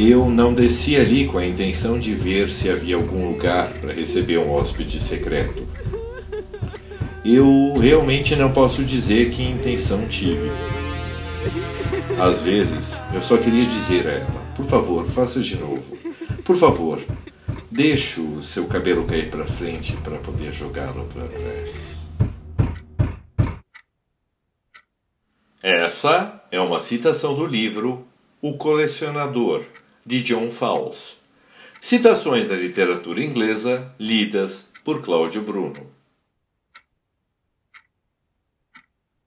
Eu não desci ali com a intenção de ver se havia algum lugar para receber um hóspede secreto. Eu realmente não posso dizer que intenção tive. Às vezes, eu só queria dizer a ela: por favor, faça de novo. Por favor, deixe o seu cabelo cair para frente para poder jogá-lo para trás. Essa é uma citação do livro O Colecionador, de John Fowles. Citações da literatura inglesa lidas por Cláudio Bruno.